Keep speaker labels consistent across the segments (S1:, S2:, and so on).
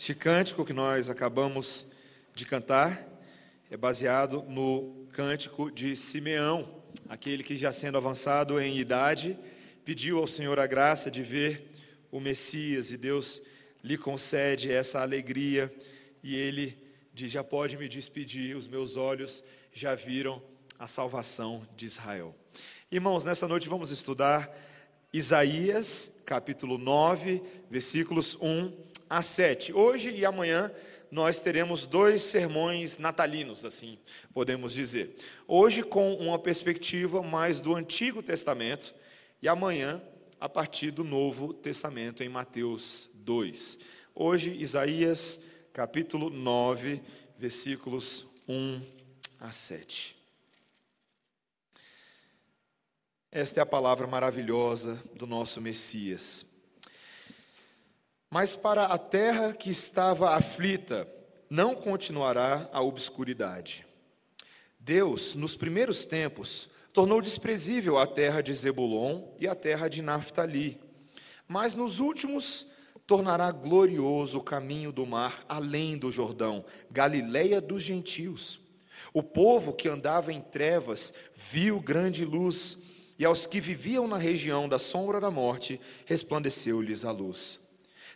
S1: Este cântico que nós acabamos de cantar é baseado no cântico de Simeão, aquele que já sendo avançado em idade, pediu ao Senhor a graça de ver o Messias e Deus lhe concede essa alegria e ele diz: Já pode me despedir, os meus olhos já viram a salvação de Israel. Irmãos, nessa noite vamos estudar Isaías, capítulo 9, versículos 1 a 7. Hoje e amanhã nós teremos dois sermões natalinos, assim podemos dizer. Hoje com uma perspectiva mais do Antigo Testamento e amanhã a partir do Novo Testamento em Mateus 2. Hoje Isaías capítulo 9, versículos 1 a 7. Esta é a palavra maravilhosa do nosso Messias. Mas para a terra que estava aflita, não continuará a obscuridade. Deus, nos primeiros tempos, tornou desprezível a terra de Zebulon e a terra de Naphtali, mas nos últimos tornará glorioso o caminho do mar além do Jordão, Galileia dos gentios. O povo que andava em trevas viu grande luz e aos que viviam na região da sombra da morte, resplandeceu-lhes a luz.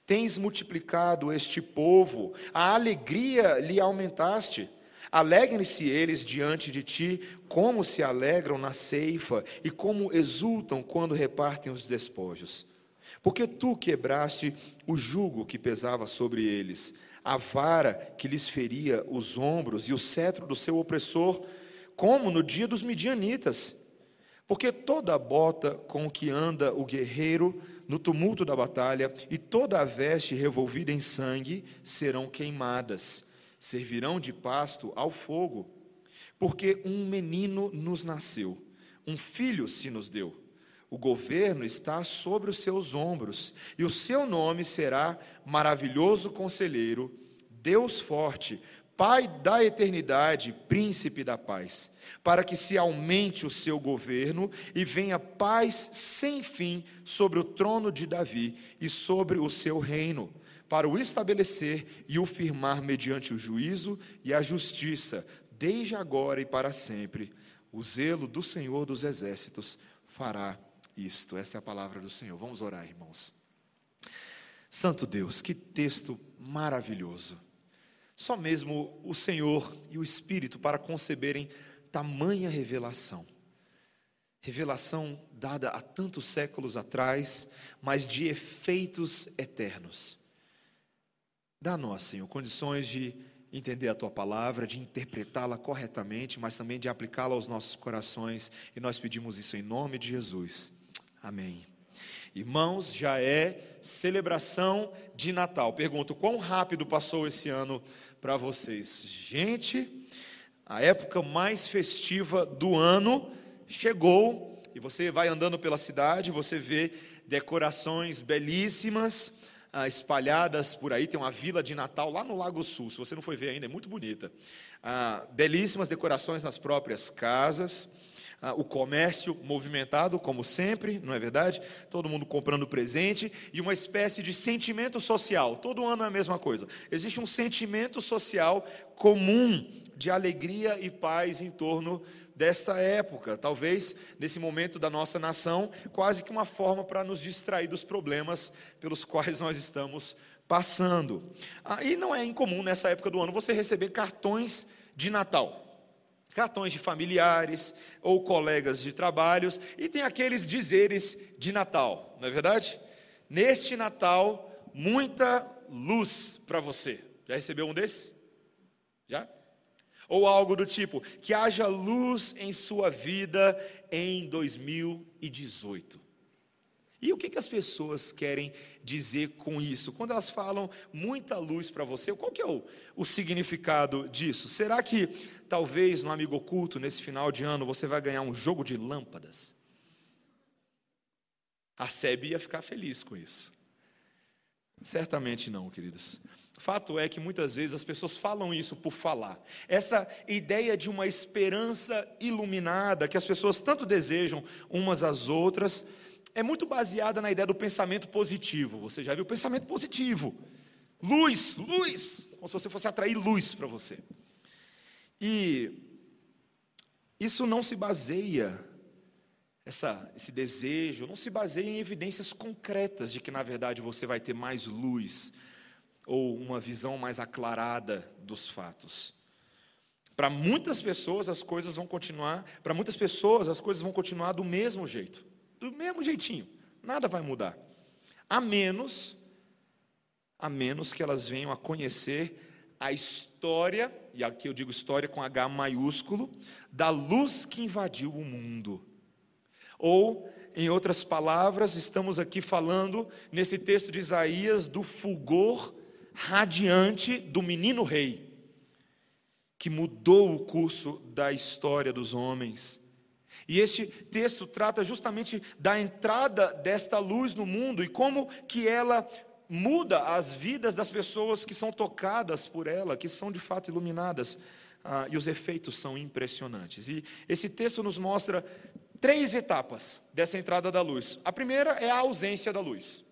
S1: Tens multiplicado este povo, a alegria lhe aumentaste. Alegrem-se eles diante de ti, como se alegram na ceifa e como exultam quando repartem os despojos. Porque tu quebraste o jugo que pesava sobre eles, a vara que lhes feria os ombros e o cetro do seu opressor, como no dia dos midianitas porque toda a bota com que anda o guerreiro no tumulto da batalha e toda a veste revolvida em sangue serão queimadas, servirão de pasto ao fogo. Porque um menino nos nasceu, um filho se nos deu. O governo está sobre os seus ombros, e o seu nome será Maravilhoso Conselheiro, Deus Forte, Pai da eternidade, Príncipe da paz para que se aumente o seu governo e venha paz sem fim sobre o trono de Davi e sobre o seu reino, para o estabelecer e o firmar mediante o juízo e a justiça, desde agora e para sempre. O zelo do Senhor dos exércitos fará isto. Esta é a palavra do Senhor. Vamos orar, irmãos. Santo Deus, que texto maravilhoso. Só mesmo o Senhor e o Espírito para conceberem tamanha revelação. Revelação dada há tantos séculos atrás, mas de efeitos eternos. Dá a nós, Senhor, condições de entender a tua palavra, de interpretá-la corretamente, mas também de aplicá-la aos nossos corações, e nós pedimos isso em nome de Jesus. Amém. Irmãos, já é celebração de Natal. Pergunto, quão rápido passou esse ano para vocês? Gente, a época mais festiva do ano chegou e você vai andando pela cidade, você vê decorações belíssimas ah, espalhadas por aí. Tem uma vila de Natal lá no Lago Sul, se você não foi ver ainda, é muito bonita. Ah, belíssimas decorações nas próprias casas. Ah, o comércio movimentado, como sempre, não é verdade? Todo mundo comprando presente e uma espécie de sentimento social. Todo ano é a mesma coisa. Existe um sentimento social comum de alegria e paz em torno desta época. Talvez nesse momento da nossa nação, quase que uma forma para nos distrair dos problemas pelos quais nós estamos passando. Ah, e não é incomum nessa época do ano você receber cartões de Natal. Cartões de familiares ou colegas de trabalhos, e tem aqueles dizeres de Natal, não é verdade? Neste Natal, muita luz para você. Já recebeu um desses? Já? ou algo do tipo, que haja luz em sua vida em 2018. E o que, que as pessoas querem dizer com isso? Quando elas falam muita luz para você, qual que é o, o significado disso? Será que talvez no Amigo Oculto, nesse final de ano, você vai ganhar um jogo de lâmpadas? A SEB ia ficar feliz com isso. Certamente não, queridos. Fato é que muitas vezes as pessoas falam isso por falar. Essa ideia de uma esperança iluminada que as pessoas tanto desejam umas às outras é muito baseada na ideia do pensamento positivo. Você já viu pensamento positivo? luz, luz, como se você fosse atrair luz para você. E isso não se baseia, essa, esse desejo, não se baseia em evidências concretas de que, na verdade, você vai ter mais luz ou uma visão mais aclarada dos fatos. Para muitas pessoas as coisas vão continuar, para muitas pessoas as coisas vão continuar do mesmo jeito, do mesmo jeitinho, nada vai mudar. A menos a menos que elas venham a conhecer a história, e aqui eu digo história com H maiúsculo, da luz que invadiu o mundo. Ou, em outras palavras, estamos aqui falando, nesse texto de Isaías, do fulgor radiante do menino rei, que mudou o curso da história dos homens. E este texto trata justamente da entrada desta luz no mundo e como que ela muda as vidas das pessoas que são tocadas por ela, que são de fato iluminadas. Ah, e os efeitos são impressionantes. E esse texto nos mostra três etapas dessa entrada da luz. A primeira é a ausência da luz.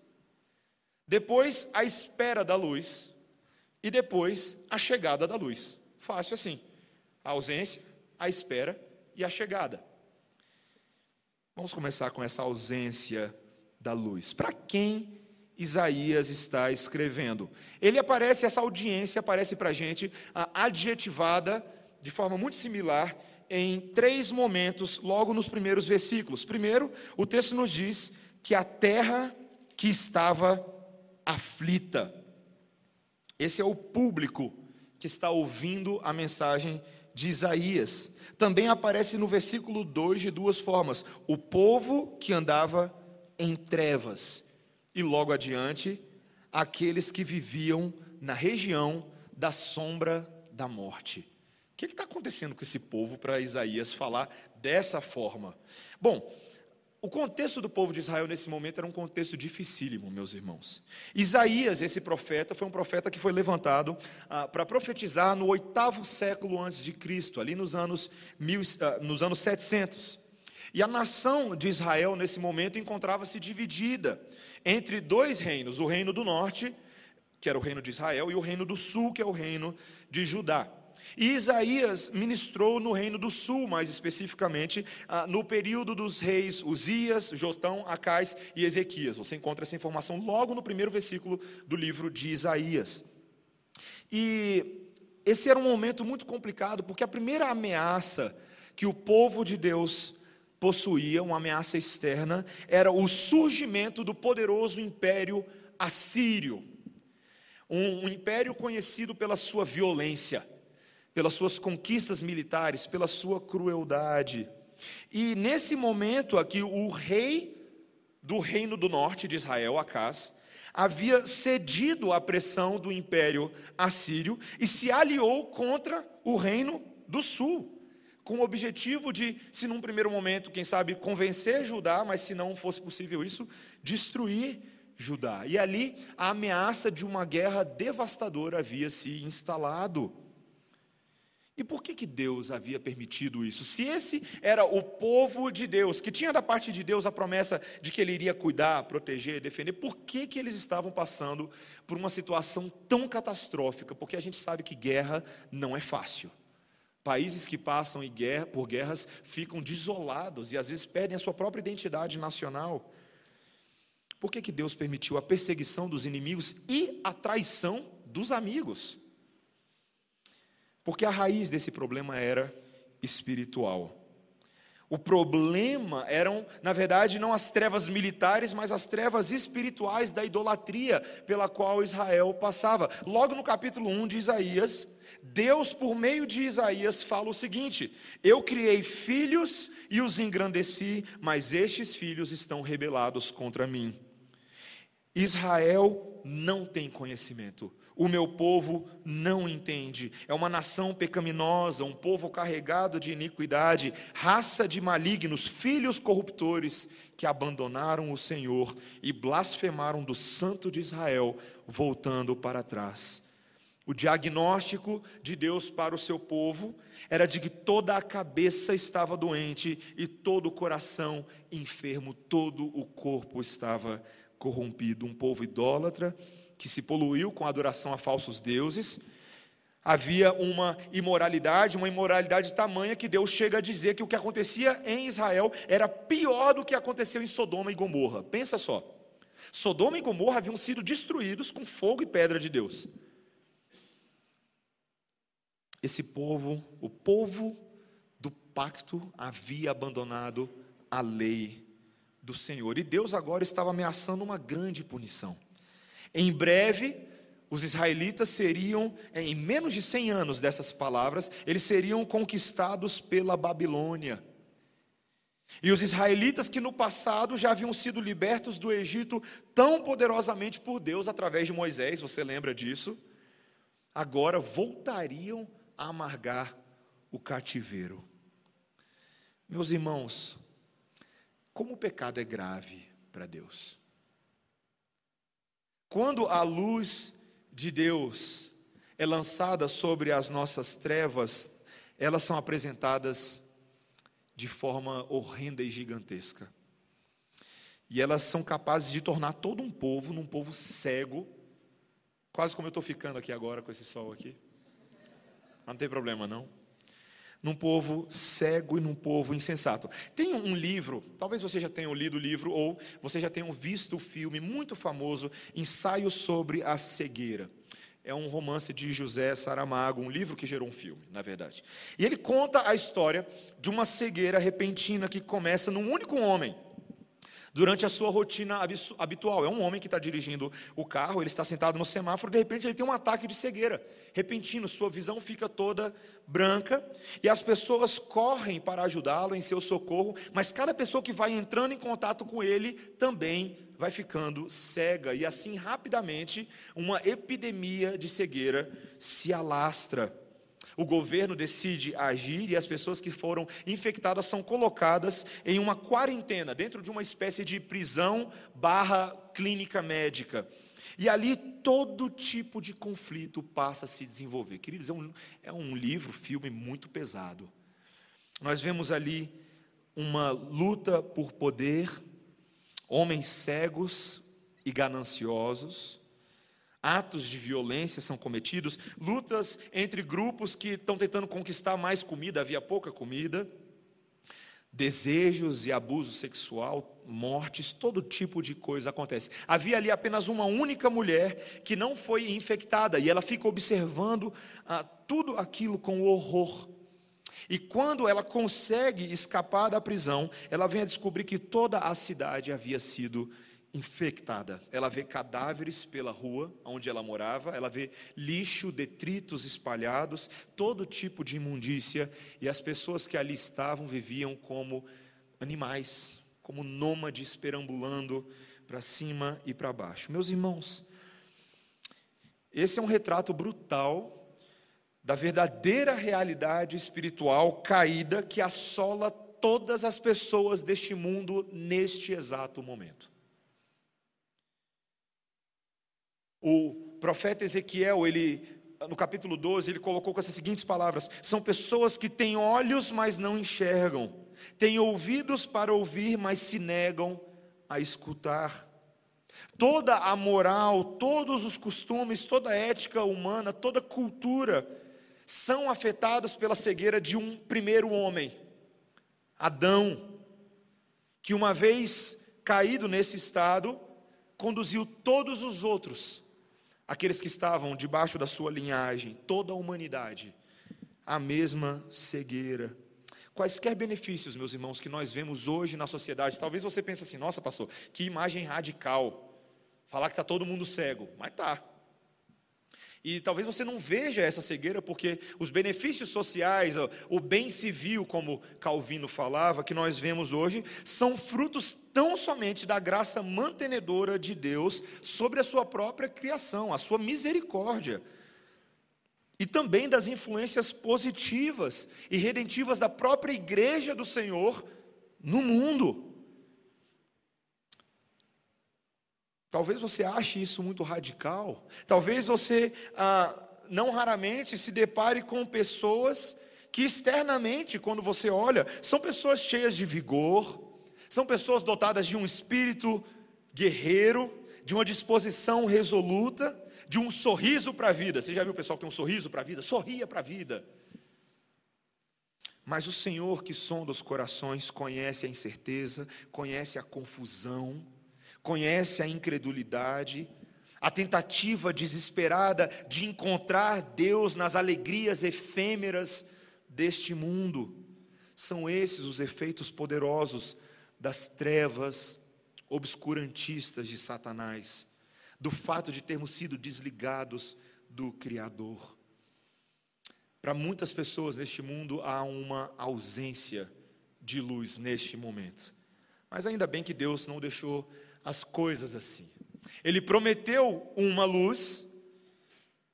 S1: Depois, a espera da luz. E depois, a chegada da luz. Fácil assim. A ausência, a espera e a chegada. Vamos começar com essa ausência da luz. Para quem Isaías está escrevendo. Ele aparece, essa audiência aparece para a gente adjetivada de forma muito similar em três momentos, logo nos primeiros versículos. Primeiro, o texto nos diz que a terra que estava aflita. Esse é o público que está ouvindo a mensagem de Isaías. Também aparece no versículo 2 de duas formas: o povo que andava em trevas e logo adiante, aqueles que viviam na região da sombra da morte. O que está acontecendo com esse povo para Isaías falar dessa forma? Bom, o contexto do povo de Israel nesse momento era um contexto dificílimo, meus irmãos. Isaías, esse profeta, foi um profeta que foi levantado ah, para profetizar no oitavo século antes de Cristo, ali nos anos, mil, ah, nos anos 700. E a nação de Israel, nesse momento, encontrava-se dividida entre dois reinos: o reino do norte, que era o reino de Israel, e o reino do sul, que é o reino de Judá. E Isaías ministrou no reino do sul, mais especificamente, ah, no período dos reis Uzias, Jotão, Acais e Ezequias. Você encontra essa informação logo no primeiro versículo do livro de Isaías. E esse era um momento muito complicado, porque a primeira ameaça que o povo de Deus possuía uma ameaça externa, era o surgimento do poderoso império assírio. Um, um, império conhecido pela sua violência, pelas suas conquistas militares, pela sua crueldade. E nesse momento aqui, o rei do reino do norte de Israel, Acás, havia cedido à pressão do império assírio e se aliou contra o reino do sul com o objetivo de, se num primeiro momento, quem sabe, convencer Judá, mas se não fosse possível isso, destruir Judá. E ali a ameaça de uma guerra devastadora havia se instalado. E por que, que Deus havia permitido isso? Se esse era o povo de Deus, que tinha da parte de Deus a promessa de que ele iria cuidar, proteger, defender, por que, que eles estavam passando por uma situação tão catastrófica? Porque a gente sabe que guerra não é fácil. Países que passam por guerras ficam desolados e às vezes perdem a sua própria identidade nacional. Por que, que Deus permitiu a perseguição dos inimigos e a traição dos amigos? Porque a raiz desse problema era espiritual. O problema eram, na verdade, não as trevas militares, mas as trevas espirituais da idolatria pela qual Israel passava. Logo no capítulo 1 de Isaías, Deus, por meio de Isaías, fala o seguinte: Eu criei filhos e os engrandeci, mas estes filhos estão rebelados contra mim. Israel não tem conhecimento. O meu povo não entende. É uma nação pecaminosa, um povo carregado de iniquidade, raça de malignos, filhos corruptores que abandonaram o Senhor e blasfemaram do Santo de Israel, voltando para trás. O diagnóstico de Deus para o seu povo era de que toda a cabeça estava doente e todo o coração enfermo, todo o corpo estava corrompido. Um povo idólatra que se poluiu com a adoração a falsos deuses. Havia uma imoralidade, uma imoralidade tamanha que Deus chega a dizer que o que acontecia em Israel era pior do que aconteceu em Sodoma e Gomorra. Pensa só. Sodoma e Gomorra haviam sido destruídos com fogo e pedra de Deus. Esse povo, o povo do pacto, havia abandonado a lei do Senhor. E Deus agora estava ameaçando uma grande punição. Em breve, os israelitas seriam, em menos de 100 anos dessas palavras, eles seriam conquistados pela Babilônia. E os israelitas que no passado já haviam sido libertos do Egito tão poderosamente por Deus através de Moisés, você lembra disso? Agora voltariam a amargar o cativeiro. Meus irmãos, como o pecado é grave para Deus. Quando a luz de Deus é lançada sobre as nossas trevas, elas são apresentadas de forma horrenda e gigantesca. E elas são capazes de tornar todo um povo num povo cego, quase como eu estou ficando aqui agora com esse sol aqui. Mas não tem problema não. Num povo cego e num povo insensato. Tem um livro, talvez você já tenha lido o livro ou você já tenha visto o filme muito famoso, Ensaio sobre a Cegueira é um romance de José Saramago, um livro que gerou um filme, na verdade. E ele conta a história de uma cegueira repentina que começa num único homem, durante a sua rotina habitual. É um homem que está dirigindo o carro, ele está sentado no semáforo, de repente ele tem um ataque de cegueira repentino, sua visão fica toda branca, e as pessoas correm para ajudá-lo em seu socorro, mas cada pessoa que vai entrando em contato com ele também vai ficando cega, e assim rapidamente uma epidemia de cegueira se alastra. O governo decide agir e as pessoas que foram infectadas são colocadas em uma quarentena, dentro de uma espécie de prisão barra clínica médica. E ali todo tipo de conflito passa a se desenvolver. Queridos, é um, é um livro, filme muito pesado. Nós vemos ali uma luta por poder, homens cegos e gananciosos, atos de violência são cometidos, lutas entre grupos que estão tentando conquistar mais comida, havia pouca comida, desejos e abuso sexual, mortes, todo tipo de coisa acontece. Havia ali apenas uma única mulher que não foi infectada e ela fica observando ah, tudo aquilo com horror. E quando ela consegue escapar da prisão, ela vem a descobrir que toda a cidade havia sido infectada. Ela vê cadáveres pela rua onde ela morava, ela vê lixo, detritos espalhados, todo tipo de imundícia, e as pessoas que ali estavam viviam como animais, como nômades perambulando para cima e para baixo. Meus irmãos, esse é um retrato brutal da verdadeira realidade espiritual caída que assola todas as pessoas deste mundo neste exato momento. O profeta Ezequiel, ele no capítulo 12, ele colocou com essas seguintes palavras: são pessoas que têm olhos, mas não enxergam, têm ouvidos para ouvir, mas se negam a escutar. Toda a moral, todos os costumes, toda a ética humana, toda a cultura são afetados pela cegueira de um primeiro homem, Adão, que uma vez caído nesse estado, conduziu todos os outros, aqueles que estavam debaixo da sua linhagem, toda a humanidade, à mesma cegueira. Quaisquer benefícios, meus irmãos, que nós vemos hoje na sociedade, talvez você pense assim: nossa, pastor, que imagem radical. Falar que está todo mundo cego, mas está. E talvez você não veja essa cegueira porque os benefícios sociais, o bem civil, como Calvino falava, que nós vemos hoje, são frutos tão somente da graça mantenedora de Deus sobre a sua própria criação, a sua misericórdia. E também das influências positivas e redentivas da própria igreja do Senhor no mundo. Talvez você ache isso muito radical. Talvez você ah, não raramente se depare com pessoas que externamente, quando você olha, são pessoas cheias de vigor, são pessoas dotadas de um espírito guerreiro, de uma disposição resoluta, de um sorriso para a vida. Você já viu o pessoal que tem um sorriso para a vida? Sorria para a vida. Mas o Senhor que sonda os corações conhece a incerteza, conhece a confusão, conhece a incredulidade, a tentativa desesperada de encontrar Deus nas alegrias efêmeras deste mundo. São esses os efeitos poderosos das trevas obscurantistas de Satanás, do fato de termos sido desligados do Criador. Para muitas pessoas neste mundo há uma ausência de luz neste momento. Mas ainda bem que Deus não deixou as coisas assim. Ele prometeu uma luz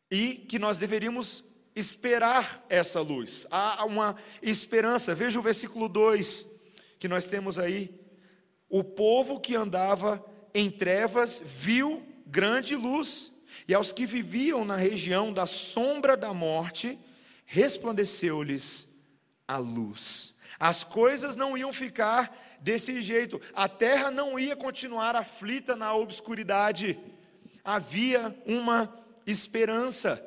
S1: e que nós deveríamos esperar essa luz. Há uma esperança. Veja o versículo 2 que nós temos aí. O povo que andava em trevas viu grande luz, e aos que viviam na região da sombra da morte, resplandeceu-lhes a luz. As coisas não iam ficar desse jeito, a terra não ia continuar aflita na obscuridade, havia uma esperança.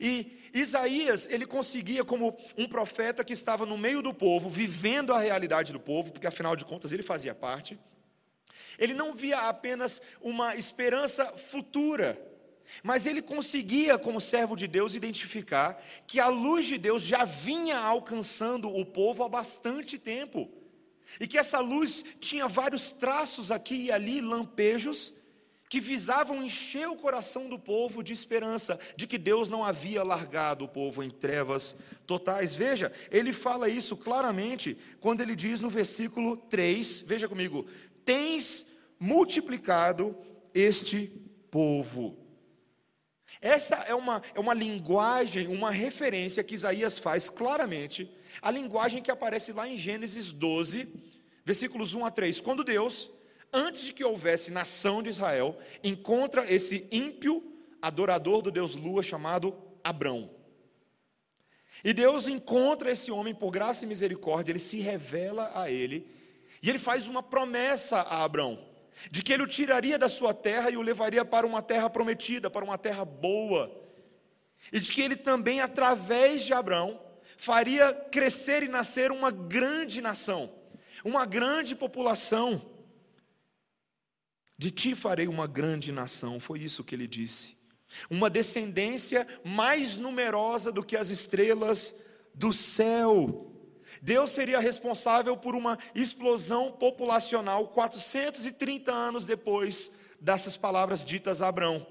S1: E Isaías, ele conseguia, como um profeta que estava no meio do povo, vivendo a realidade do povo, porque afinal de contas ele fazia parte, ele não via apenas uma esperança futura, mas ele conseguia, como servo de Deus, identificar que a luz de Deus já vinha alcançando o povo há bastante tempo. E que essa luz tinha vários traços aqui e ali, lampejos, que visavam encher o coração do povo de esperança, de que Deus não havia largado o povo em trevas totais. Veja, ele fala isso claramente quando ele diz no versículo 3, veja comigo: Tens multiplicado este povo. Essa é uma, é uma linguagem, uma referência que Isaías faz claramente, a linguagem que aparece lá em Gênesis 12, versículos 1 a 3, quando Deus, antes de que houvesse nação de Israel, encontra esse ímpio adorador do Deus Lua chamado Abrão. E Deus encontra esse homem por graça e misericórdia, ele se revela a ele, e ele faz uma promessa a Abrão de que ele o tiraria da sua terra e o levaria para uma terra prometida, para uma terra boa, e de que ele também, através de Abraão, faria crescer e nascer uma grande nação, uma grande população. De ti farei uma grande nação, foi isso que ele disse. Uma descendência mais numerosa do que as estrelas do céu. Deus seria responsável por uma explosão populacional 430 anos depois dessas palavras ditas a Abraão.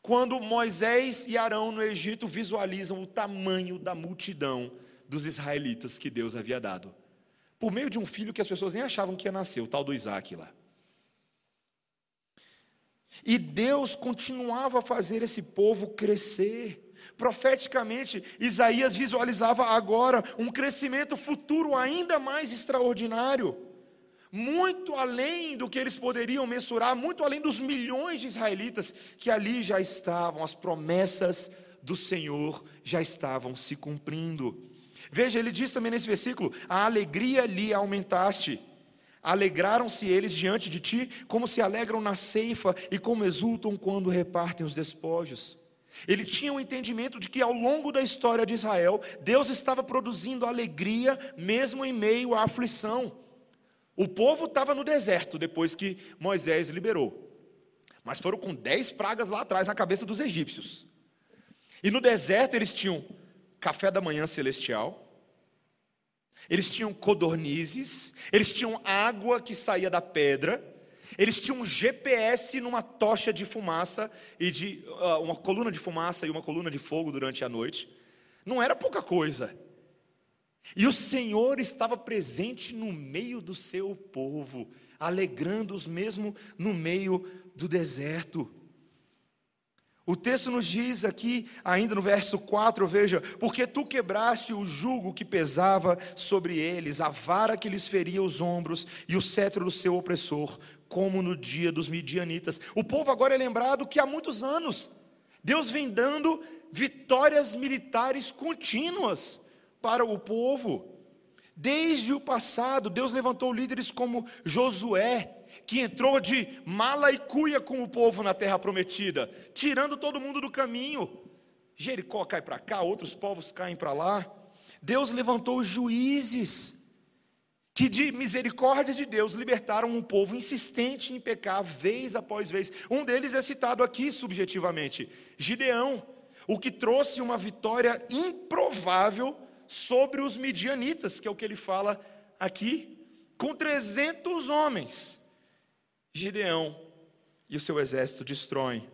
S1: Quando Moisés e Arão no Egito visualizam o tamanho da multidão dos israelitas que Deus havia dado, por meio de um filho que as pessoas nem achavam que ia nascer, o tal do Isaac lá. E Deus continuava a fazer esse povo crescer. Profeticamente, Isaías visualizava agora um crescimento futuro ainda mais extraordinário, muito além do que eles poderiam mensurar, muito além dos milhões de israelitas que ali já estavam, as promessas do Senhor já estavam se cumprindo. Veja, ele diz também nesse versículo: a alegria lhe aumentaste. Alegraram-se eles diante de ti, como se alegram na ceifa e como exultam quando repartem os despojos. Ele tinha o um entendimento de que ao longo da história de Israel, Deus estava produzindo alegria, mesmo em meio à aflição. O povo estava no deserto depois que Moisés liberou, mas foram com dez pragas lá atrás na cabeça dos egípcios. E no deserto eles tinham café da manhã celestial, eles tinham codornizes, eles tinham água que saía da pedra, eles tinham um GPS numa tocha de fumaça e de uh, uma coluna de fumaça e uma coluna de fogo durante a noite. Não era pouca coisa. E o Senhor estava presente no meio do seu povo, alegrando-os mesmo no meio do deserto. O texto nos diz aqui, ainda no verso 4, veja: Porque tu quebraste o jugo que pesava sobre eles, a vara que lhes feria os ombros e o cetro do seu opressor, como no dia dos midianitas. O povo agora é lembrado que há muitos anos Deus vem dando vitórias militares contínuas para o povo. Desde o passado, Deus levantou líderes como Josué, que entrou de mala e cuia com o povo na terra prometida, tirando todo mundo do caminho. Jericó cai para cá, outros povos caem para lá. Deus levantou juízes que de misericórdia de Deus libertaram um povo insistente em pecar vez após vez. Um deles é citado aqui subjetivamente, Gideão, o que trouxe uma vitória improvável sobre os midianitas, que é o que ele fala aqui, com 300 homens. Gideão e o seu exército destroem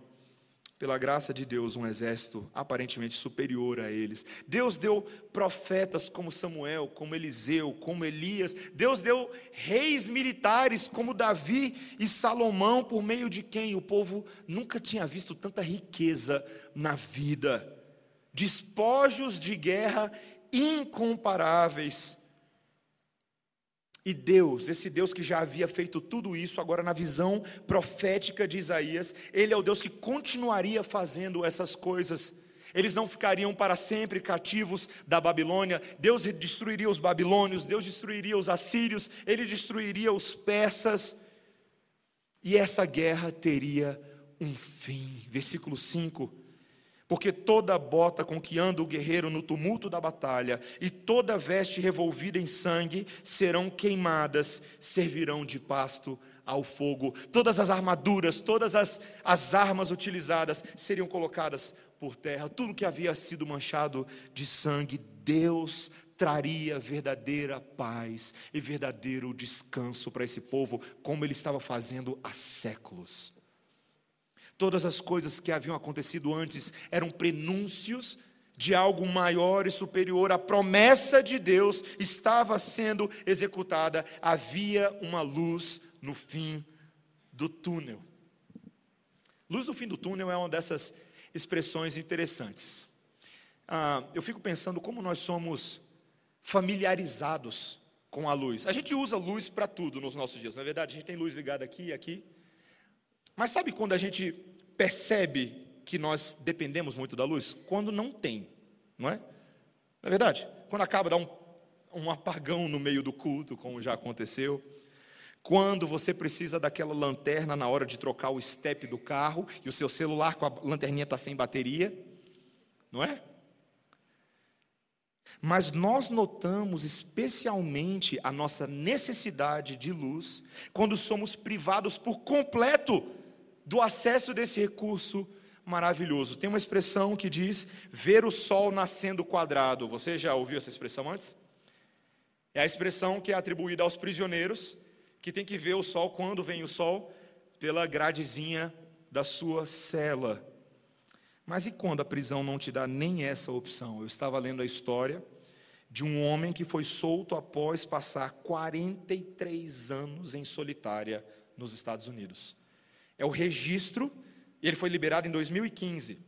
S1: pela graça de Deus, um exército aparentemente superior a eles. Deus deu profetas como Samuel, como Eliseu, como Elias. Deus deu reis militares como Davi e Salomão, por meio de quem o povo nunca tinha visto tanta riqueza na vida. Despojos de guerra incomparáveis e Deus, esse Deus que já havia feito tudo isso, agora na visão profética de Isaías, ele é o Deus que continuaria fazendo essas coisas. Eles não ficariam para sempre cativos da Babilônia. Deus destruiria os babilônios, Deus destruiria os assírios, ele destruiria os persas. E essa guerra teria um fim. Versículo 5 porque toda bota com que anda o guerreiro no tumulto da batalha e toda veste revolvida em sangue serão queimadas, servirão de pasto ao fogo. Todas as armaduras, todas as, as armas utilizadas seriam colocadas por terra. Tudo que havia sido manchado de sangue, Deus traria verdadeira paz e verdadeiro descanso para esse povo, como ele estava fazendo há séculos. Todas as coisas que haviam acontecido antes eram prenúncios de algo maior e superior. A promessa de Deus estava sendo executada. Havia uma luz no fim do túnel. Luz no fim do túnel é uma dessas expressões interessantes. Ah, eu fico pensando como nós somos familiarizados com a luz. A gente usa luz para tudo nos nossos dias, não é verdade? A gente tem luz ligada aqui e aqui. Mas sabe quando a gente percebe que nós dependemos muito da luz? Quando não tem, não é? Não é verdade? Quando acaba, dá um, um apagão no meio do culto, como já aconteceu. Quando você precisa daquela lanterna na hora de trocar o step do carro e o seu celular com a lanterninha está sem bateria, não é? Mas nós notamos especialmente a nossa necessidade de luz quando somos privados por completo do acesso desse recurso maravilhoso. Tem uma expressão que diz ver o sol nascendo quadrado. Você já ouviu essa expressão antes? É a expressão que é atribuída aos prisioneiros, que tem que ver o sol quando vem o sol pela gradezinha da sua cela. Mas e quando a prisão não te dá nem essa opção? Eu estava lendo a história de um homem que foi solto após passar 43 anos em solitária nos Estados Unidos. É o registro, ele foi liberado em 2015.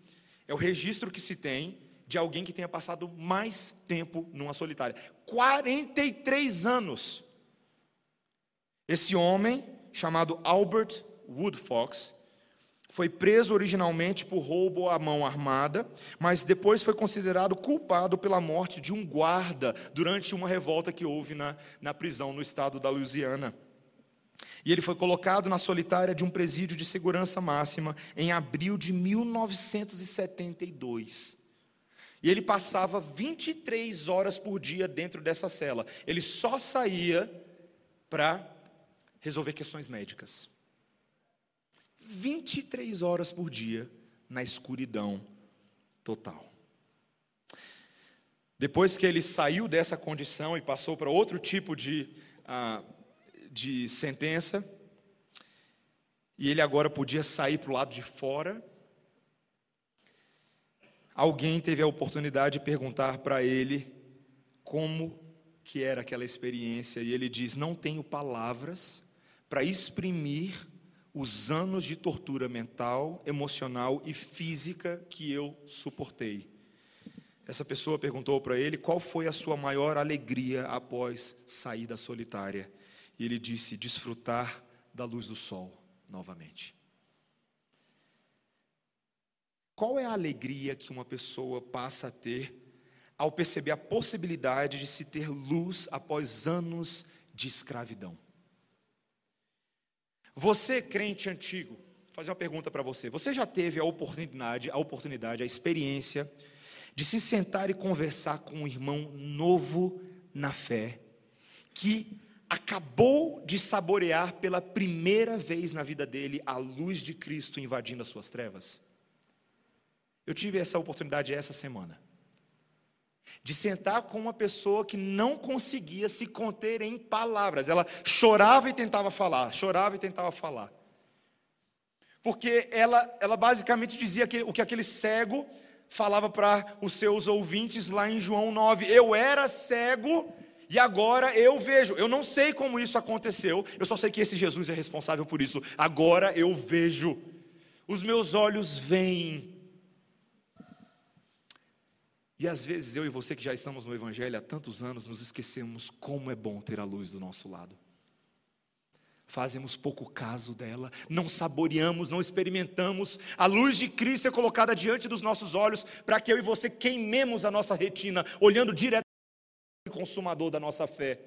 S1: É o registro que se tem de alguém que tenha passado mais tempo numa solitária 43 anos. Esse homem, chamado Albert Woodfox, foi preso originalmente por roubo à mão armada, mas depois foi considerado culpado pela morte de um guarda durante uma revolta que houve na, na prisão no estado da Louisiana. E ele foi colocado na solitária de um presídio de segurança máxima em abril de 1972. E ele passava 23 horas por dia dentro dessa cela. Ele só saía para resolver questões médicas. 23 horas por dia na escuridão total. Depois que ele saiu dessa condição e passou para outro tipo de, ah, de sentença, e ele agora podia sair para o lado de fora, alguém teve a oportunidade de perguntar para ele como que era aquela experiência, e ele diz: Não tenho palavras para exprimir os anos de tortura mental, emocional e física que eu suportei. Essa pessoa perguntou para ele qual foi a sua maior alegria após sair da solitária. E ele disse: desfrutar da luz do sol novamente. Qual é a alegria que uma pessoa passa a ter ao perceber a possibilidade de se ter luz após anos de escravidão. Você, crente antigo, vou fazer uma pergunta para você. Você já teve a oportunidade, a oportunidade, a experiência de se sentar e conversar com um irmão novo na fé, que acabou de saborear pela primeira vez na vida dele a luz de Cristo invadindo as suas trevas? Eu tive essa oportunidade essa semana. De sentar com uma pessoa que não conseguia se conter em palavras. Ela chorava e tentava falar, chorava e tentava falar. Porque ela, ela basicamente dizia que, o que aquele cego falava para os seus ouvintes lá em João 9: Eu era cego e agora eu vejo. Eu não sei como isso aconteceu, eu só sei que esse Jesus é responsável por isso. Agora eu vejo. Os meus olhos veem. E às vezes eu e você que já estamos no Evangelho há tantos anos, nos esquecemos como é bom ter a luz do nosso lado. Fazemos pouco caso dela, não saboreamos, não experimentamos. A luz de Cristo é colocada diante dos nossos olhos para que eu e você queimemos a nossa retina, olhando direto consumador da nossa fé.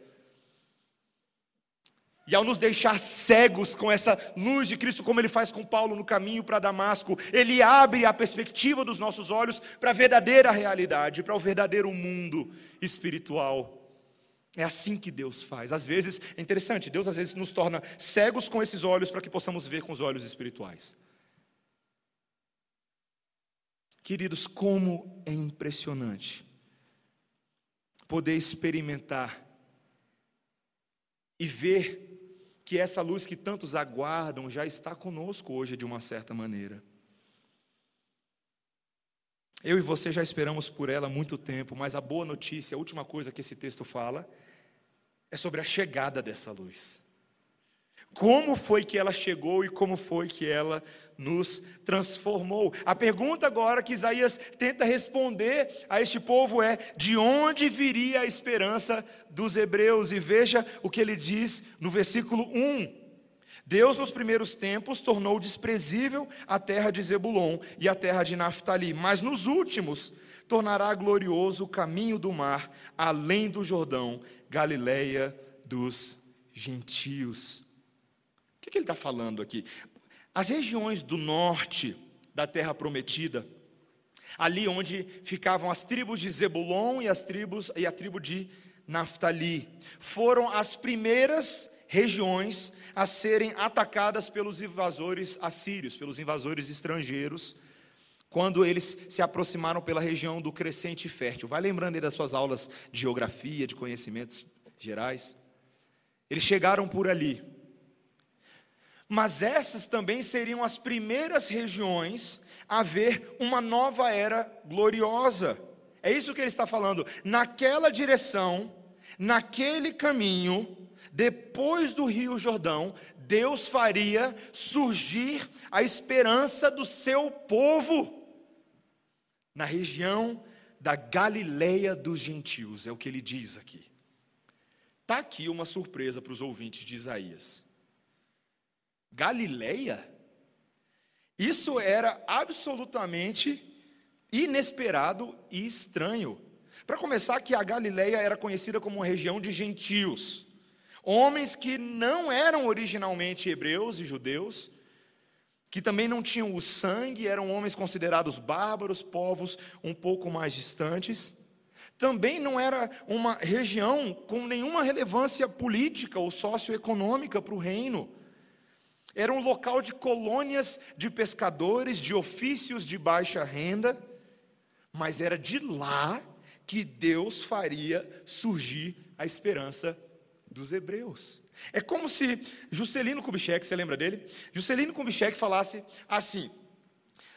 S1: E ao nos deixar cegos com essa luz de Cristo, como ele faz com Paulo no caminho para Damasco, ele abre a perspectiva dos nossos olhos para a verdadeira realidade, para o verdadeiro mundo espiritual. É assim que Deus faz. Às vezes, é interessante, Deus às vezes nos torna cegos com esses olhos para que possamos ver com os olhos espirituais. Queridos, como é impressionante poder experimentar e ver que essa luz que tantos aguardam já está conosco hoje de uma certa maneira. Eu e você já esperamos por ela há muito tempo, mas a boa notícia, a última coisa que esse texto fala, é sobre a chegada dessa luz. Como foi que ela chegou e como foi que ela nos transformou. A pergunta agora que Isaías tenta responder a este povo é: de onde viria a esperança dos hebreus? E veja o que ele diz no versículo 1. Deus, nos primeiros tempos, tornou desprezível a terra de Zebulon e a terra de Naphtali, mas nos últimos tornará glorioso o caminho do mar, além do Jordão, Galileia dos gentios. O que, ele está falando aqui? As regiões do norte da terra prometida, ali onde ficavam as tribos de Zebulon e as tribos e a tribo de Naftali, foram as primeiras regiões a serem atacadas pelos invasores assírios, pelos invasores estrangeiros, quando eles se aproximaram pela região do crescente fértil. Vai lembrando aí das suas aulas de geografia, de conhecimentos gerais. Eles chegaram por ali mas essas também seriam as primeiras regiões a ver uma nova era gloriosa. É isso que ele está falando. Naquela direção, naquele caminho, depois do Rio Jordão, Deus faria surgir a esperança do seu povo na região da Galileia dos gentios, é o que ele diz aqui. Está aqui uma surpresa para os ouvintes de Isaías. Galileia? Isso era absolutamente inesperado e estranho. Para começar, que a Galileia era conhecida como uma região de gentios, homens que não eram originalmente hebreus e judeus, que também não tinham o sangue, eram homens considerados bárbaros, povos um pouco mais distantes. Também não era uma região com nenhuma relevância política ou socioeconômica para o reino. Era um local de colônias de pescadores, de ofícios de baixa renda, mas era de lá que Deus faria surgir a esperança dos hebreus. É como se Juscelino Kubitschek, você lembra dele? Juscelino Kubitschek falasse assim: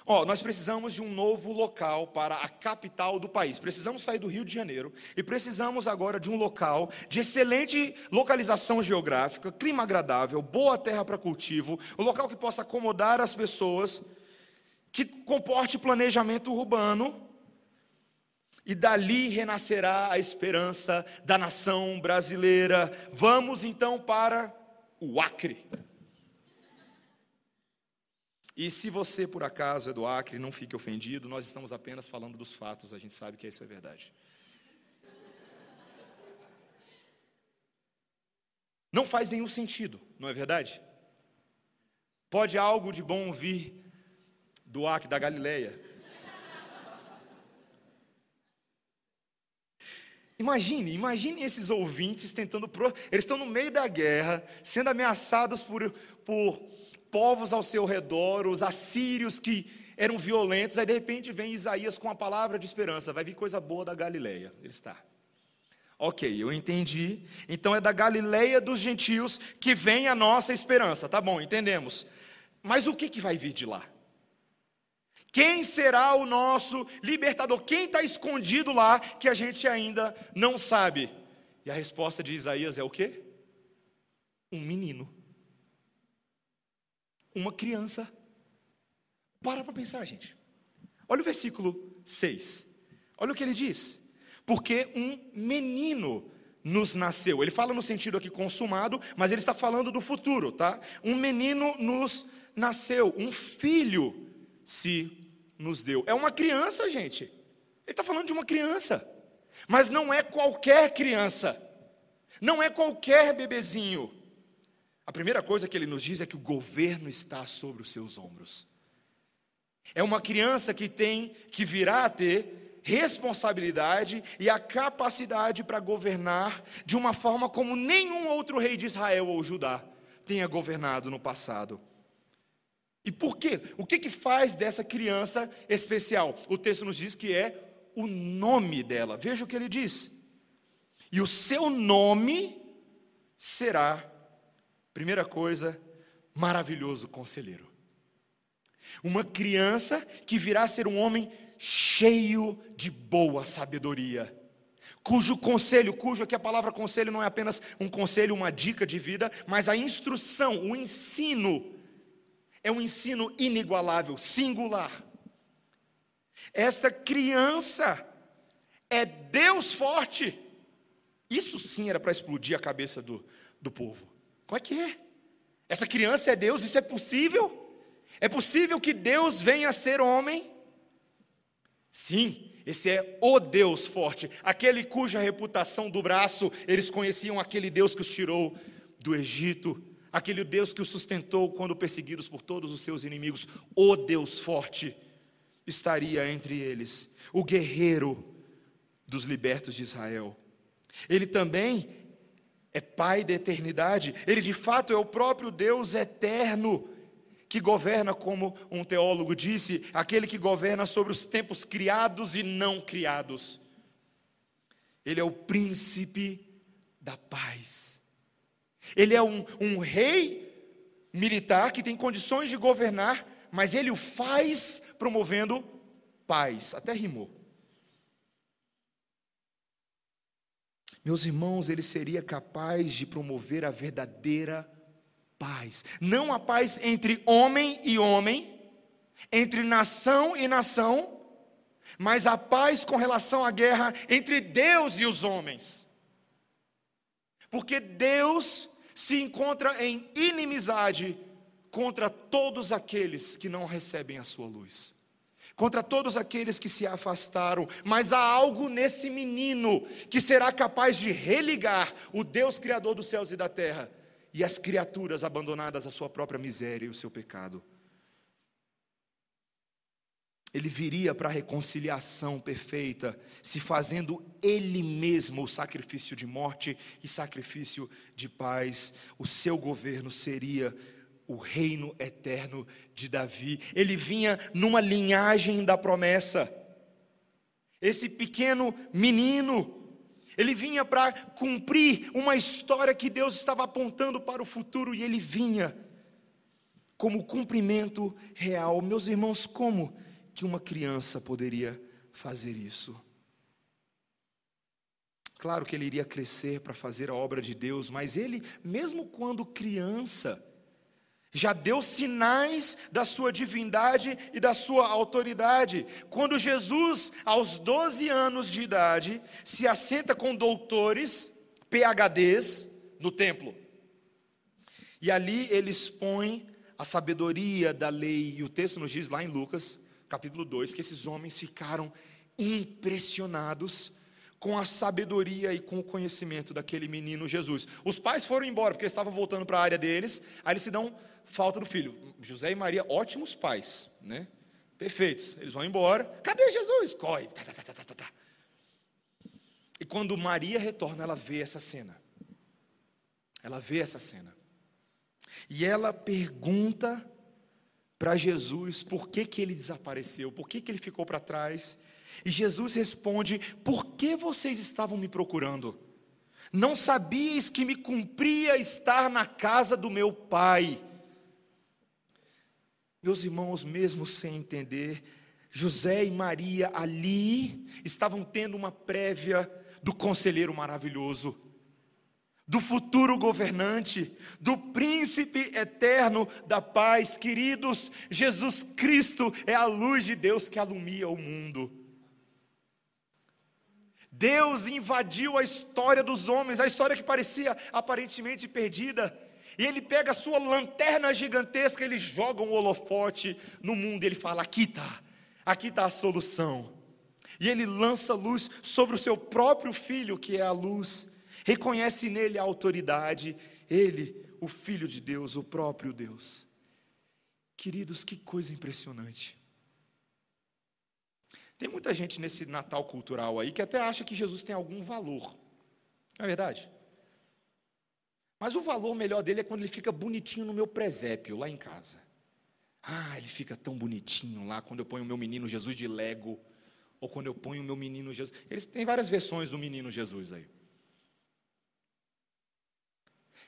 S1: Ó, nós precisamos de um novo local para a capital do país. Precisamos sair do Rio de Janeiro e precisamos agora de um local de excelente localização geográfica, clima agradável, boa terra para cultivo, um local que possa acomodar as pessoas, que comporte planejamento urbano. E dali renascerá a esperança da nação brasileira. Vamos então para o Acre. E se você, por acaso, é do Acre, não fique ofendido, nós estamos apenas falando dos fatos, a gente sabe que isso é verdade. Não faz nenhum sentido, não é verdade? Pode algo de bom vir do Acre, da Galileia. Imagine, imagine esses ouvintes tentando. Pro... Eles estão no meio da guerra, sendo ameaçados por, por povos ao seu redor, os assírios que eram violentos. Aí de repente vem Isaías com a palavra de esperança: vai vir coisa boa da Galileia. Ele está. Ok, eu entendi. Então é da Galileia dos gentios que vem a nossa esperança. Tá bom, entendemos. Mas o que, que vai vir de lá? Quem será o nosso libertador? Quem está escondido lá que a gente ainda não sabe? E a resposta de Isaías é o quê? Um menino. Uma criança. Para para pensar, gente. Olha o versículo 6. Olha o que ele diz. Porque um menino nos nasceu. Ele fala no sentido aqui consumado, mas ele está falando do futuro, tá? Um menino nos nasceu, um filho se nos deu. É uma criança, gente. Ele está falando de uma criança. Mas não é qualquer criança. Não é qualquer bebezinho. A primeira coisa que ele nos diz é que o governo está sobre os seus ombros. É uma criança que tem, que virá a ter responsabilidade e a capacidade para governar de uma forma como nenhum outro rei de Israel ou Judá tenha governado no passado. E por quê? O que, que faz dessa criança especial? O texto nos diz que é o nome dela. Veja o que ele diz. E o seu nome será, primeira coisa, maravilhoso conselheiro. Uma criança que virá a ser um homem cheio de boa sabedoria, cujo conselho, cujo aqui a palavra conselho não é apenas um conselho, uma dica de vida, mas a instrução, o ensino é um ensino inigualável, singular. Esta criança é Deus forte. Isso sim era para explodir a cabeça do, do povo. Como é que é? Essa criança é Deus, isso é possível? É possível que Deus venha a ser homem? Sim, esse é o Deus forte, aquele cuja reputação do braço eles conheciam aquele Deus que os tirou do Egito aquele Deus que o sustentou quando perseguidos por todos os seus inimigos, o Deus forte, estaria entre eles, o guerreiro dos libertos de Israel. Ele também é Pai da eternidade, ele de fato é o próprio Deus eterno, que governa, como um teólogo disse, aquele que governa sobre os tempos criados e não criados. Ele é o príncipe da paz. Ele é um, um rei militar que tem condições de governar, mas ele o faz promovendo paz. Até rimou. Meus irmãos, ele seria capaz de promover a verdadeira paz. Não a paz entre homem e homem, entre nação e nação, mas a paz com relação à guerra entre Deus e os homens. Porque Deus se encontra em inimizade contra todos aqueles que não recebem a sua luz, contra todos aqueles que se afastaram, mas há algo nesse menino que será capaz de religar o Deus Criador dos céus e da terra e as criaturas abandonadas à sua própria miséria e o seu pecado. Ele viria para a reconciliação perfeita, se fazendo ele mesmo o sacrifício de morte e sacrifício de paz. O seu governo seria o reino eterno de Davi. Ele vinha numa linhagem da promessa. Esse pequeno menino, ele vinha para cumprir uma história que Deus estava apontando para o futuro e ele vinha como cumprimento real. Meus irmãos, como que uma criança poderia fazer isso. Claro que ele iria crescer para fazer a obra de Deus, mas ele, mesmo quando criança, já deu sinais da sua divindade e da sua autoridade. Quando Jesus, aos 12 anos de idade, se assenta com doutores, PHDs, no templo. E ali ele expõe a sabedoria da lei, e o texto nos diz lá em Lucas capítulo 2, que esses homens ficaram impressionados com a sabedoria e com o conhecimento daquele menino Jesus. Os pais foram embora porque estavam voltando para a área deles, aí eles se dão falta do filho. José e Maria, ótimos pais, né? Perfeitos. Eles vão embora. Cadê Jesus? Corre. Tá, tá, tá, tá, tá, tá. E quando Maria retorna, ela vê essa cena. Ela vê essa cena. E ela pergunta para Jesus por que, que ele desapareceu, por que, que ele ficou para trás. E Jesus responde: Por que vocês estavam me procurando? Não sabias que me cumpria estar na casa do meu pai? Meus irmãos, mesmo sem entender, José e Maria ali estavam tendo uma prévia do conselheiro maravilhoso, do futuro governante, do príncipe eterno da paz. Queridos, Jesus Cristo é a luz de Deus que alumia o mundo. Deus invadiu a história dos homens, a história que parecia aparentemente perdida. E ele pega a sua lanterna gigantesca, ele joga um holofote no mundo, ele fala: aqui está, aqui está a solução. E ele lança luz sobre o seu próprio filho, que é a luz, reconhece nele a autoridade, ele, o Filho de Deus, o próprio Deus. Queridos, que coisa impressionante. Tem muita gente nesse Natal cultural aí que até acha que Jesus tem algum valor. Não é verdade? Mas o valor melhor dele é quando ele fica bonitinho no meu presépio, lá em casa. Ah, ele fica tão bonitinho lá quando eu ponho o meu menino Jesus de Lego, ou quando eu ponho o meu menino Jesus. Eles têm várias versões do menino Jesus aí.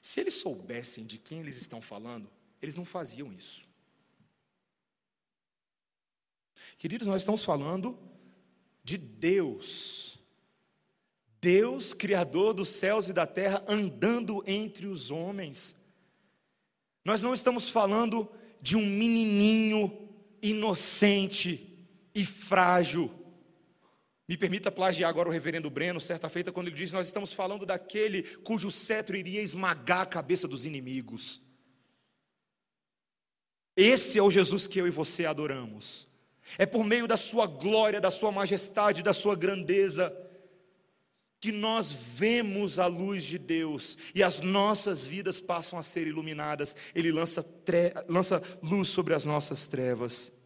S1: Se eles soubessem de quem eles estão falando, eles não faziam isso. Queridos, nós estamos falando de Deus. Deus, Criador dos céus e da terra, andando entre os homens. Nós não estamos falando de um menininho inocente e frágil. Me permita plagiar agora o reverendo Breno, certa feita, quando ele diz: Nós estamos falando daquele cujo cetro iria esmagar a cabeça dos inimigos. Esse é o Jesus que eu e você adoramos. É por meio da Sua glória, da Sua majestade, da Sua grandeza, que nós vemos a luz de Deus e as nossas vidas passam a ser iluminadas. Ele lança, tre... lança luz sobre as nossas trevas.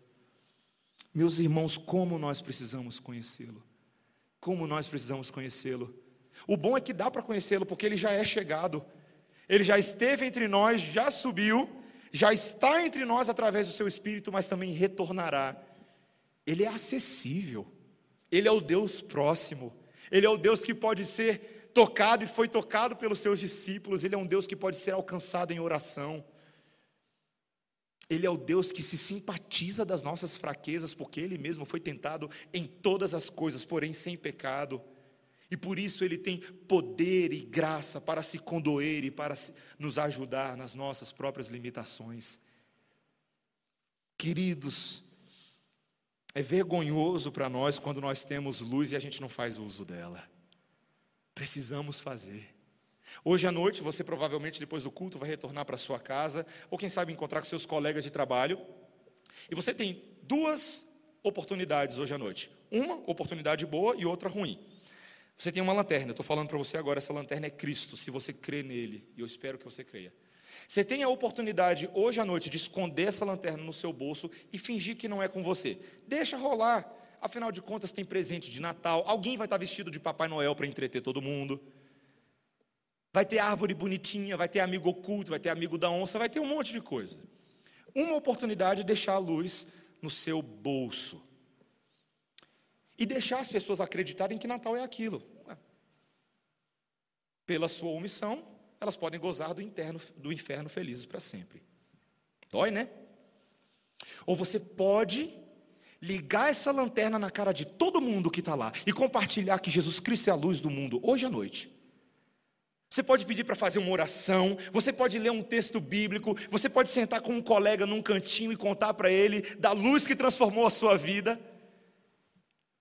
S1: Meus irmãos, como nós precisamos conhecê-lo. Como nós precisamos conhecê-lo. O bom é que dá para conhecê-lo, porque ele já é chegado. Ele já esteve entre nós, já subiu, já está entre nós através do seu Espírito, mas também retornará ele é acessível, Ele é o Deus próximo, Ele é o Deus que pode ser tocado e foi tocado pelos seus discípulos, Ele é um Deus que pode ser alcançado em oração. Ele é o Deus que se simpatiza das nossas fraquezas, porque Ele mesmo foi tentado em todas as coisas, porém sem pecado. E por isso Ele tem poder e graça para se condoer e para nos ajudar nas nossas próprias limitações. Queridos, é vergonhoso para nós quando nós temos luz e a gente não faz uso dela. Precisamos fazer. Hoje à noite, você provavelmente depois do culto vai retornar para sua casa, ou quem sabe encontrar com seus colegas de trabalho. E você tem duas oportunidades hoje à noite: uma oportunidade boa e outra ruim. Você tem uma lanterna, estou falando para você agora, essa lanterna é Cristo, se você crê nele, e eu espero que você creia. Você tem a oportunidade hoje à noite de esconder essa lanterna no seu bolso e fingir que não é com você. Deixa rolar. Afinal de contas, tem presente de Natal. Alguém vai estar vestido de Papai Noel para entreter todo mundo. Vai ter árvore bonitinha, vai ter amigo oculto, vai ter amigo da onça, vai ter um monte de coisa. Uma oportunidade de deixar a luz no seu bolso. E deixar as pessoas acreditarem que Natal é aquilo. Pela sua omissão, elas podem gozar do, interno, do inferno felizes para sempre. Dói, né? Ou você pode ligar essa lanterna na cara de todo mundo que está lá e compartilhar que Jesus Cristo é a luz do mundo hoje à noite. Você pode pedir para fazer uma oração, você pode ler um texto bíblico, você pode sentar com um colega num cantinho e contar para ele da luz que transformou a sua vida.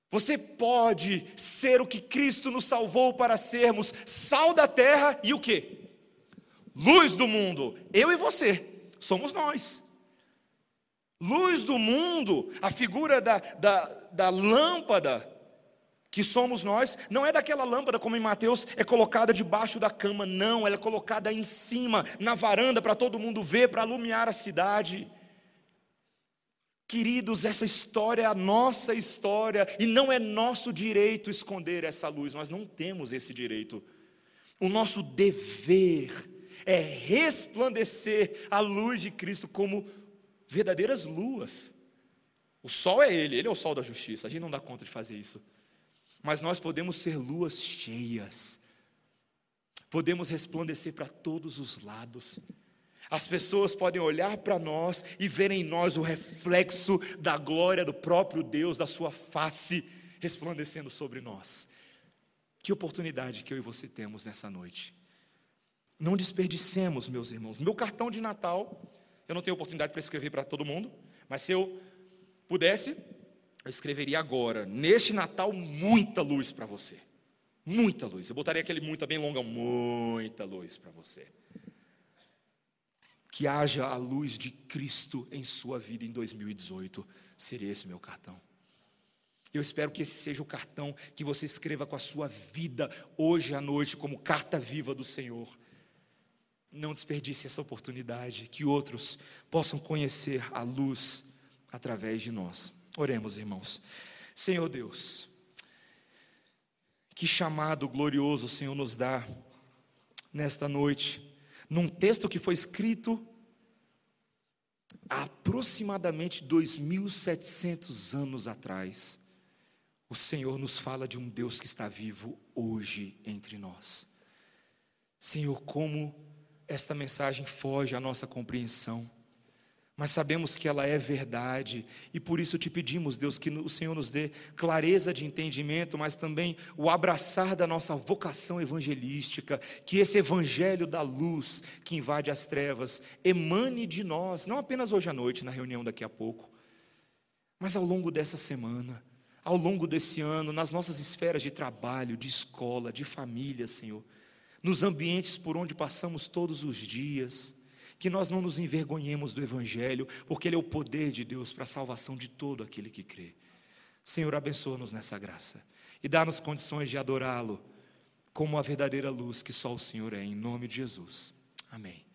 S1: Você pode ser o que Cristo nos salvou para sermos, sal da terra e o quê? Luz do mundo, eu e você, somos nós. Luz do mundo, a figura da, da, da lâmpada, que somos nós, não é daquela lâmpada como em Mateus é colocada debaixo da cama, não, ela é colocada em cima, na varanda para todo mundo ver, para iluminar a cidade. Queridos, essa história é a nossa história e não é nosso direito esconder essa luz, nós não temos esse direito. O nosso dever é resplandecer a luz de Cristo como verdadeiras luas. O sol é Ele, Ele é o sol da justiça, a gente não dá conta de fazer isso. Mas nós podemos ser luas cheias, podemos resplandecer para todos os lados. As pessoas podem olhar para nós e ver em nós o reflexo da glória do próprio Deus, da sua face resplandecendo sobre nós. Que oportunidade que eu e você temos nessa noite. Não desperdicemos, meus irmãos. Meu cartão de Natal, eu não tenho oportunidade para escrever para todo mundo, mas se eu pudesse, eu escreveria agora, neste Natal, muita luz para você. Muita luz. Eu botaria aquele muita bem longa, muita luz para você que haja a luz de Cristo em sua vida em 2018. Seria esse meu cartão. Eu espero que esse seja o cartão que você escreva com a sua vida hoje à noite, como carta viva do Senhor. Não desperdice essa oportunidade, que outros possam conhecer a luz através de nós. Oremos, irmãos. Senhor Deus, que chamado glorioso o Senhor nos dá nesta noite num texto que foi escrito há aproximadamente 2.700 anos atrás. O Senhor nos fala de um Deus que está vivo hoje entre nós. Senhor, como esta mensagem foge à nossa compreensão. Mas sabemos que ela é verdade, e por isso te pedimos, Deus, que o Senhor nos dê clareza de entendimento, mas também o abraçar da nossa vocação evangelística, que esse evangelho da luz que invade as trevas emane de nós, não apenas hoje à noite, na reunião daqui a pouco, mas ao longo dessa semana, ao longo desse ano, nas nossas esferas de trabalho, de escola, de família, Senhor, nos ambientes por onde passamos todos os dias que nós não nos envergonhemos do Evangelho, porque ele é o poder de Deus para a salvação de todo aquele que crê. Senhor, abençoa-nos nessa graça e dá-nos condições de adorá-lo como a verdadeira luz que só o Senhor é, em nome de Jesus. Amém.